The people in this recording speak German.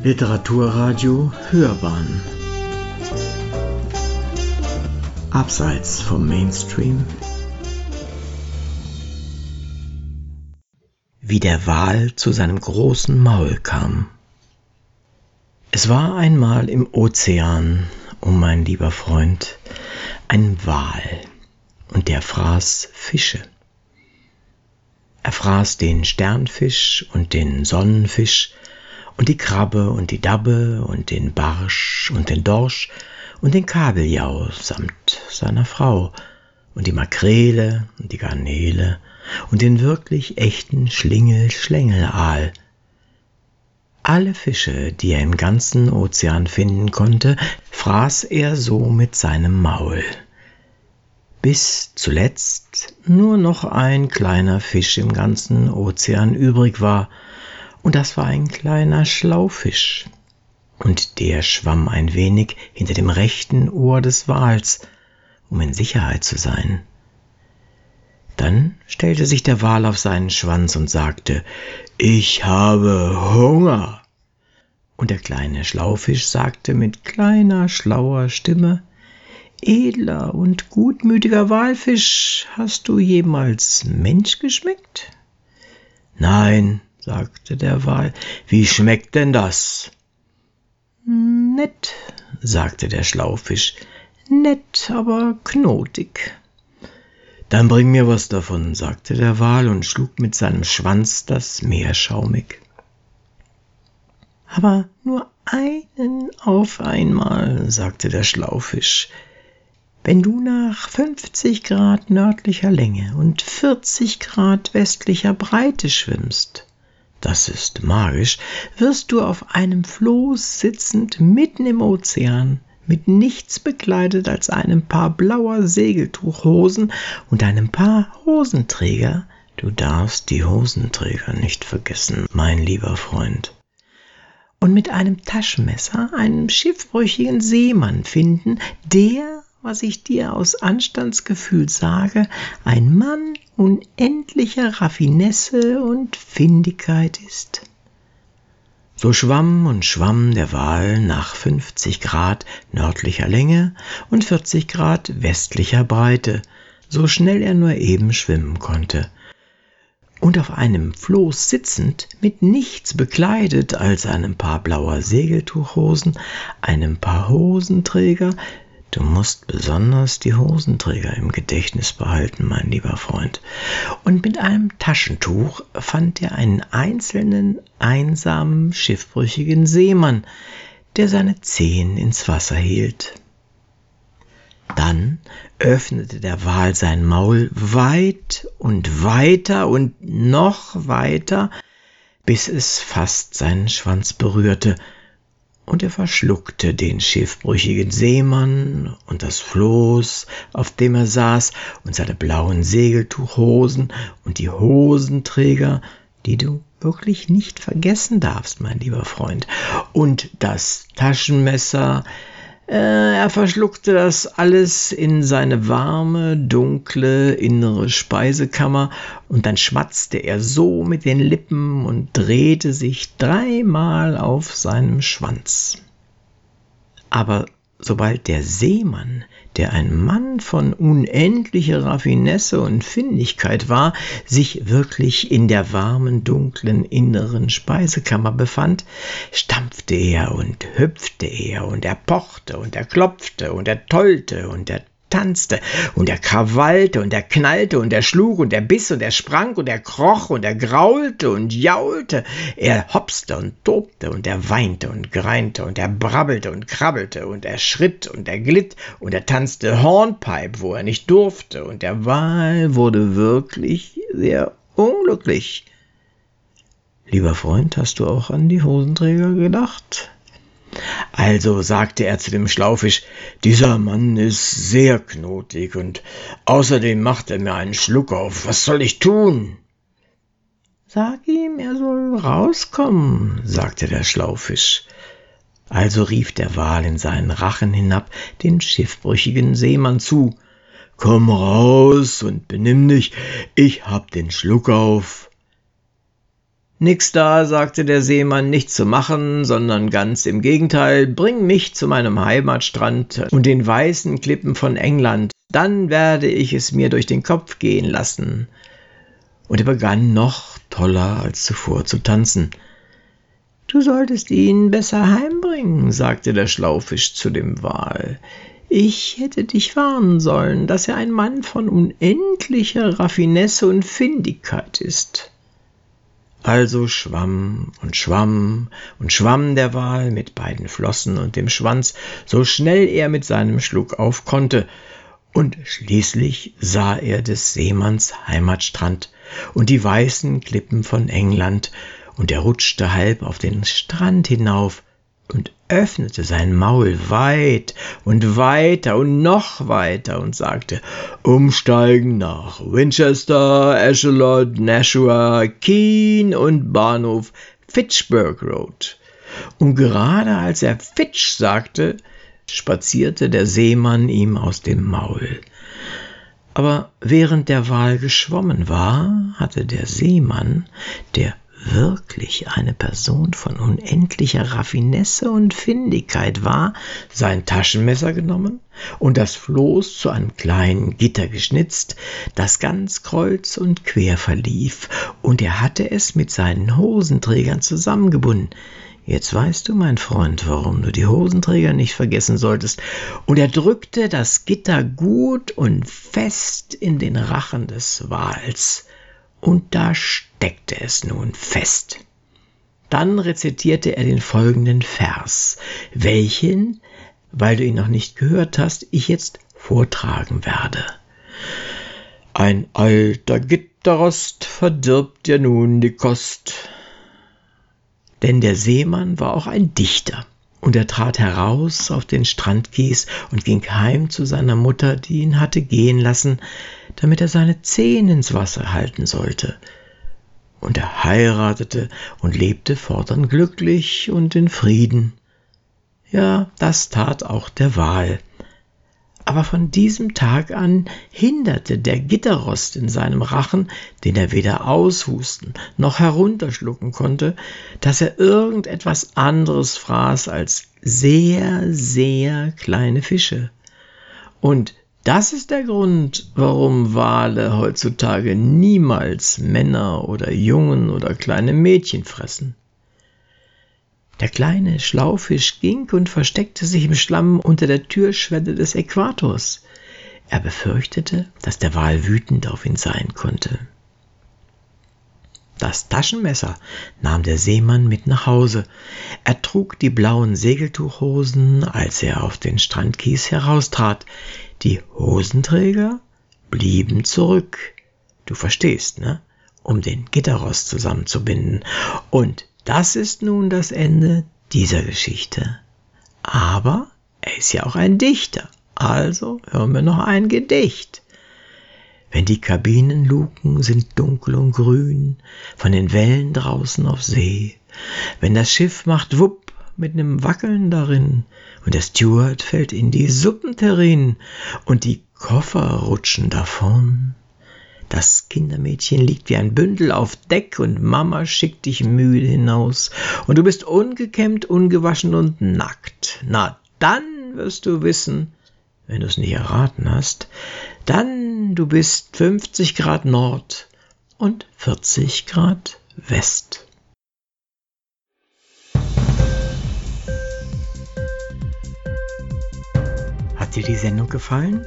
Literaturradio Hörbahn Abseits vom Mainstream Wie der Wal zu seinem großen Maul kam. Es war einmal im Ozean, oh mein lieber Freund, ein Wal, und der fraß Fische. Er fraß den Sternfisch und den Sonnenfisch und die Krabbe und die Dabbe und den Barsch und den Dorsch und den Kabeljau samt seiner Frau und die Makrele und die Garnele und den wirklich echten Schlingel-Schlängelaal. Alle Fische, die er im ganzen Ozean finden konnte, fraß er so mit seinem Maul bis zuletzt nur noch ein kleiner Fisch im ganzen Ozean übrig war, und das war ein kleiner Schlaufisch, und der schwamm ein wenig hinter dem rechten Ohr des Wals, um in Sicherheit zu sein. Dann stellte sich der Wal auf seinen Schwanz und sagte, Ich habe Hunger. Und der kleine Schlaufisch sagte mit kleiner, schlauer Stimme, Edler und gutmütiger Walfisch, hast du jemals Mensch geschmeckt? Nein, sagte der Wal, wie schmeckt denn das? Nett, sagte der Schlaufisch, nett, aber knotig. Dann bring mir was davon, sagte der Wal und schlug mit seinem Schwanz das Meer schaumig. Aber nur einen auf einmal, sagte der Schlaufisch, wenn du nach 50 Grad nördlicher Länge und 40 Grad westlicher Breite schwimmst, das ist magisch, wirst du auf einem Floß sitzend mitten im Ozean, mit nichts bekleidet als einem Paar blauer Segeltuchhosen und einem Paar Hosenträger. Du darfst die Hosenträger nicht vergessen, mein lieber Freund. Und mit einem Taschenmesser einen schiffbrüchigen Seemann finden, der was ich dir aus Anstandsgefühl sage, ein Mann unendlicher Raffinesse und Findigkeit ist. So schwamm und schwamm der Wal nach 50 Grad nördlicher Länge und 40 Grad westlicher Breite, so schnell er nur eben schwimmen konnte. Und auf einem Floß sitzend, mit nichts bekleidet als einem Paar blauer Segeltuchhosen, einem Paar Hosenträger, Du musst besonders die Hosenträger im Gedächtnis behalten, mein lieber Freund. Und mit einem Taschentuch fand er einen einzelnen, einsamen, schiffbrüchigen Seemann, der seine Zehen ins Wasser hielt. Dann öffnete der Wal sein Maul weit und weiter und noch weiter, bis es fast seinen Schwanz berührte, und er verschluckte den schiffbrüchigen Seemann und das Floß, auf dem er saß, und seine blauen Segeltuchhosen und die Hosenträger, die du wirklich nicht vergessen darfst, mein lieber Freund, und das Taschenmesser, er verschluckte das alles in seine warme, dunkle innere Speisekammer, und dann schmatzte er so mit den Lippen und drehte sich dreimal auf seinem Schwanz. Aber sobald der Seemann der ein Mann von unendlicher Raffinesse und Findigkeit war, sich wirklich in der warmen, dunklen inneren Speisekammer befand, stampfte er und hüpfte er und er pochte und er klopfte und er tollte und er tanzte und er krawallte und er knallte und er schlug und er biss und er sprang und er kroch und er graulte und jaulte. Er hopste und tobte und er weinte und greinte und er brabbelte und krabbelte und er schritt und er glitt und er tanzte Hornpipe, wo er nicht durfte und der Wal wurde wirklich sehr unglücklich. Lieber Freund, hast du auch an die Hosenträger gedacht? Also sagte er zu dem Schlaufisch, dieser Mann ist sehr knotig und außerdem macht er mir einen Schluck auf. Was soll ich tun? Sag ihm, er soll rauskommen, sagte der Schlaufisch. Also rief der Wal in seinen Rachen hinab den schiffbrüchigen Seemann zu. Komm raus und benimm dich, ich hab den Schluck auf. Nix da, sagte der Seemann, nichts zu machen, sondern ganz im Gegenteil, bring mich zu meinem Heimatstrand und den weißen Klippen von England, dann werde ich es mir durch den Kopf gehen lassen. Und er begann noch toller als zuvor zu tanzen. Du solltest ihn besser heimbringen, sagte der Schlaufisch zu dem Wal. Ich hätte dich warnen sollen, dass er ein Mann von unendlicher Raffinesse und Findigkeit ist. Also schwamm und schwamm und schwamm der Wal mit beiden Flossen und dem Schwanz, so schnell er mit seinem Schluck auf konnte, und schließlich sah er des Seemanns Heimatstrand und die weißen Klippen von England, und er rutschte halb auf den Strand hinauf, und öffnete sein Maul weit und weiter und noch weiter und sagte, Umsteigen nach Winchester, Echelon, Nashua, Keene und Bahnhof Fitchburg Road. Und gerade als er Fitch sagte, spazierte der Seemann ihm aus dem Maul. Aber während der Wal geschwommen war, hatte der Seemann, der wirklich eine Person von unendlicher Raffinesse und Findigkeit war, sein Taschenmesser genommen und das Floß zu einem kleinen Gitter geschnitzt, das ganz kreuz und quer verlief, und er hatte es mit seinen Hosenträgern zusammengebunden. Jetzt weißt du, mein Freund, warum du die Hosenträger nicht vergessen solltest. Und er drückte das Gitter gut und fest in den Rachen des Wals und da steckte es nun fest. Dann rezitierte er den folgenden Vers, welchen, weil du ihn noch nicht gehört hast, ich jetzt vortragen werde. Ein alter Gitterrost verdirbt dir nun die Kost. Denn der Seemann war auch ein Dichter, und er trat heraus auf den Strandkies und ging heim zu seiner Mutter, die ihn hatte gehen lassen, damit er seine Zehen ins Wasser halten sollte. Und er heiratete und lebte fortan glücklich und in Frieden. Ja, das tat auch der Wal. Aber von diesem Tag an hinderte der Gitterrost in seinem Rachen, den er weder aushusten noch herunterschlucken konnte, dass er irgendetwas anderes fraß als sehr, sehr kleine Fische. Und das ist der Grund, warum Wale heutzutage niemals Männer oder Jungen oder kleine Mädchen fressen. Der kleine Schlaufisch ging und versteckte sich im Schlamm unter der Türschwelle des Äquators. Er befürchtete, dass der Wal wütend auf ihn sein konnte. Das Taschenmesser nahm der Seemann mit nach Hause. Er trug die blauen Segeltuchhosen, als er auf den Strandkies heraustrat. Die Hosenträger blieben zurück. Du verstehst, ne? Um den Gitterrost zusammenzubinden. Und das ist nun das Ende dieser Geschichte. Aber er ist ja auch ein Dichter. Also hören wir noch ein Gedicht. Wenn die Kabinenluken sind dunkel und grün von den Wellen draußen auf See, wenn das Schiff macht Wupp mit nem Wackeln darin und der Steward fällt in die Suppenterrin und die Koffer rutschen davon. Das Kindermädchen liegt wie ein Bündel auf Deck und Mama schickt dich müde hinaus und du bist ungekämmt, ungewaschen und nackt. Na, dann wirst du wissen, wenn du es nicht erraten hast, dann du bist 50 Grad Nord und 40 Grad West. Hat dir die Sendung gefallen?